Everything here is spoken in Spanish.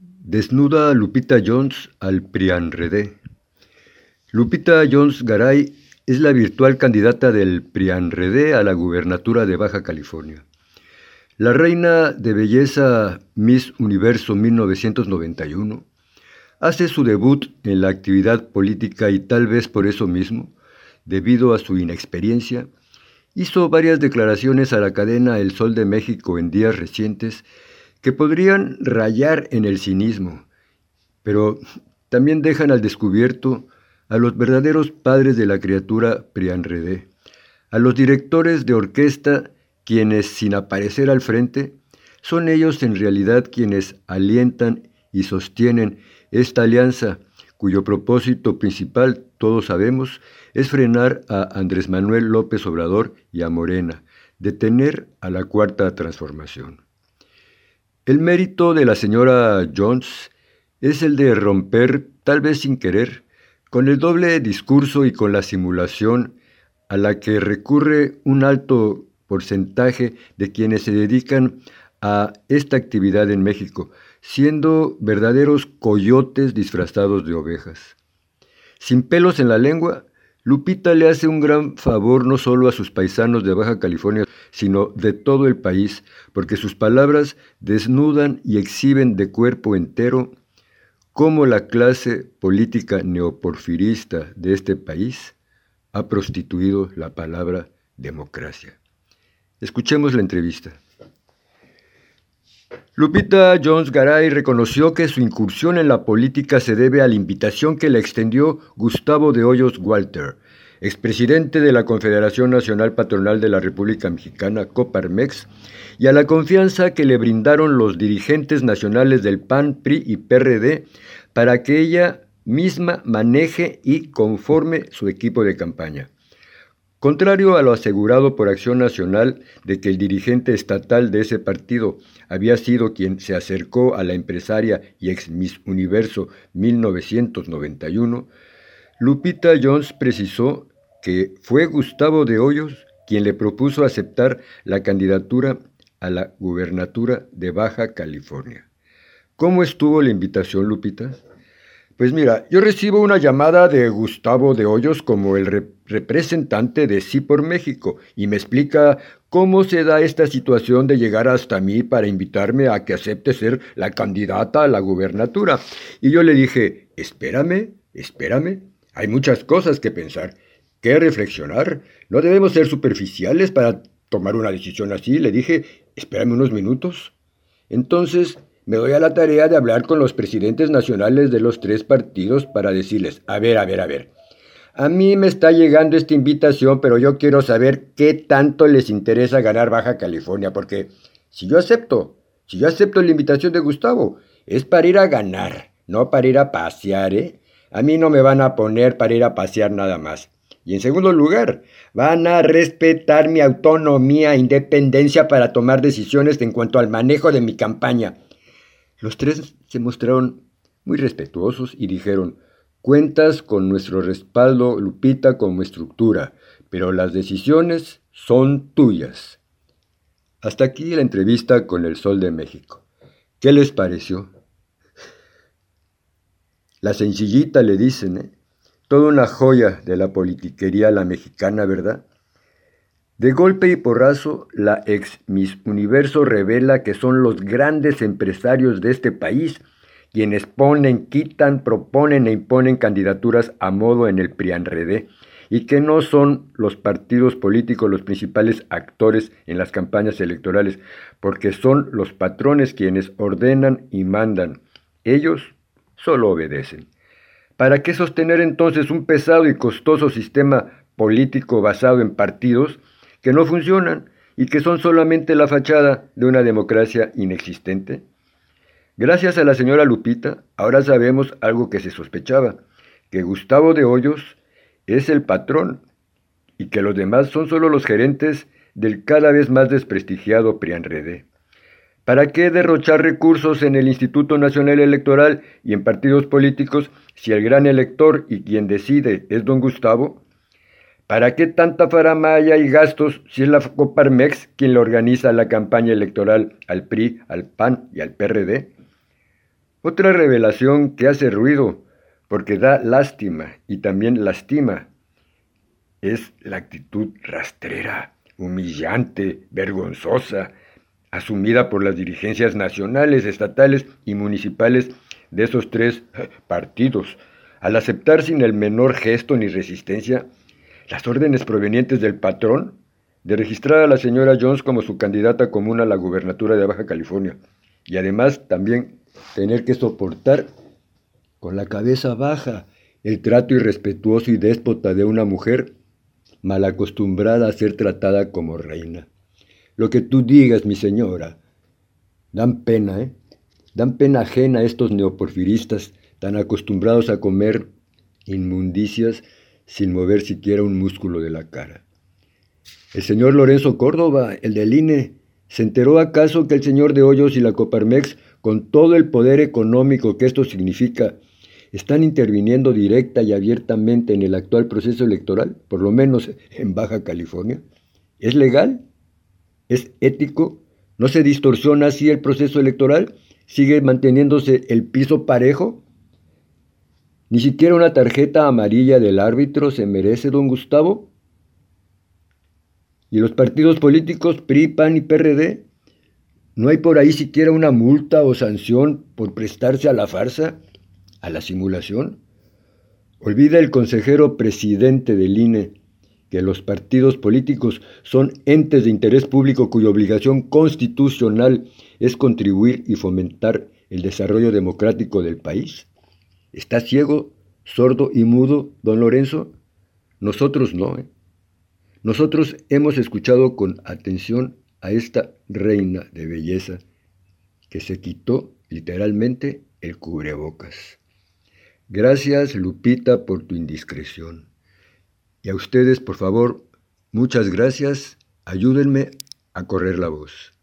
Desnuda Lupita Jones al PRIANREDE. Lupita Jones Garay es la virtual candidata del PRIANREDE a la gubernatura de Baja California. La reina de belleza Miss Universo 1991 hace su debut en la actividad política y tal vez por eso mismo, debido a su inexperiencia, hizo varias declaraciones a la cadena El Sol de México en días recientes que podrían rayar en el cinismo, pero también dejan al descubierto a los verdaderos padres de la criatura Prianredé, a los directores de orquesta quienes, sin aparecer al frente, son ellos en realidad quienes alientan y sostienen esta alianza cuyo propósito principal, todos sabemos, es frenar a Andrés Manuel López Obrador y a Morena, detener a la cuarta transformación. El mérito de la señora Jones es el de romper, tal vez sin querer, con el doble discurso y con la simulación a la que recurre un alto porcentaje de quienes se dedican a esta actividad en México, siendo verdaderos coyotes disfrazados de ovejas. Sin pelos en la lengua, Lupita le hace un gran favor no solo a sus paisanos de Baja California, sino de todo el país, porque sus palabras desnudan y exhiben de cuerpo entero cómo la clase política neoporfirista de este país ha prostituido la palabra democracia. Escuchemos la entrevista. Lupita Jones Garay reconoció que su incursión en la política se debe a la invitación que le extendió Gustavo de Hoyos Walter, expresidente de la Confederación Nacional Patronal de la República Mexicana, Coparmex, y a la confianza que le brindaron los dirigentes nacionales del PAN, PRI y PRD para que ella misma maneje y conforme su equipo de campaña. Contrario a lo asegurado por Acción Nacional de que el dirigente estatal de ese partido había sido quien se acercó a la empresaria y ex Miss Universo 1991, Lupita Jones precisó que fue Gustavo de Hoyos quien le propuso aceptar la candidatura a la gubernatura de Baja California. ¿Cómo estuvo la invitación, Lupita? Pues mira, yo recibo una llamada de Gustavo de Hoyos como el representante de Sí por México y me explica cómo se da esta situación de llegar hasta mí para invitarme a que acepte ser la candidata a la gubernatura. Y yo le dije, espérame, espérame, hay muchas cosas que pensar, que reflexionar, no debemos ser superficiales para tomar una decisión así. Le dije, espérame unos minutos. Entonces me doy a la tarea de hablar con los presidentes nacionales de los tres partidos para decirles, a ver, a ver, a ver, a mí me está llegando esta invitación, pero yo quiero saber qué tanto les interesa ganar Baja California, porque si yo acepto, si yo acepto la invitación de Gustavo, es para ir a ganar, no para ir a pasear, ¿eh? A mí no me van a poner para ir a pasear nada más. Y en segundo lugar, van a respetar mi autonomía e independencia para tomar decisiones en cuanto al manejo de mi campaña. Los tres se mostraron muy respetuosos y dijeron, cuentas con nuestro respaldo, Lupita, como estructura, pero las decisiones son tuyas. Hasta aquí la entrevista con el Sol de México. ¿Qué les pareció? La sencillita le dicen, ¿eh? Toda una joya de la politiquería la mexicana, ¿verdad? De golpe y porrazo, la ex Miss Universo revela que son los grandes empresarios de este país quienes ponen, quitan, proponen e imponen candidaturas a modo en el PRIANREDE y que no son los partidos políticos los principales actores en las campañas electorales, porque son los patrones quienes ordenan y mandan. Ellos solo obedecen. ¿Para qué sostener entonces un pesado y costoso sistema político basado en partidos que no funcionan y que son solamente la fachada de una democracia inexistente? Gracias a la señora Lupita, ahora sabemos algo que se sospechaba, que Gustavo de Hoyos es el patrón y que los demás son solo los gerentes del cada vez más desprestigiado PRIANREDE. ¿Para qué derrochar recursos en el Instituto Nacional Electoral y en partidos políticos si el gran elector y quien decide es don Gustavo? ¿Para qué tanta faramaya y gastos si es la Coparmex quien le organiza la campaña electoral al PRI, al PAN y al PRD? Otra revelación que hace ruido, porque da lástima y también lastima, es la actitud rastrera, humillante, vergonzosa, asumida por las dirigencias nacionales, estatales y municipales de esos tres partidos, al aceptar sin el menor gesto ni resistencia las órdenes provenientes del patrón de registrar a la señora Jones como su candidata común a la gubernatura de Baja California y además también tener que soportar con la cabeza baja el trato irrespetuoso y déspota de una mujer mal acostumbrada a ser tratada como reina. Lo que tú digas, mi señora, dan pena, ¿eh? Dan pena ajena a estos neoporfiristas tan acostumbrados a comer inmundicias sin mover siquiera un músculo de la cara. El señor Lorenzo Córdoba, el del INE, ¿se enteró acaso que el señor de Hoyos y la Coparmex, con todo el poder económico que esto significa, están interviniendo directa y abiertamente en el actual proceso electoral, por lo menos en Baja California? ¿Es legal? ¿Es ético? ¿No se distorsiona así el proceso electoral? ¿Sigue manteniéndose el piso parejo? Ni siquiera una tarjeta amarilla del árbitro se merece, don Gustavo. ¿Y los partidos políticos PRI, PAN y PRD? ¿No hay por ahí siquiera una multa o sanción por prestarse a la farsa, a la simulación? Olvida el consejero presidente del INE que los partidos políticos son entes de interés público cuya obligación constitucional es contribuir y fomentar el desarrollo democrático del país? ¿Está ciego, sordo y mudo, don Lorenzo? Nosotros no. ¿eh? Nosotros hemos escuchado con atención a esta reina de belleza que se quitó literalmente el cubrebocas. Gracias, Lupita, por tu indiscreción. Y a ustedes, por favor, muchas gracias. Ayúdenme a correr la voz.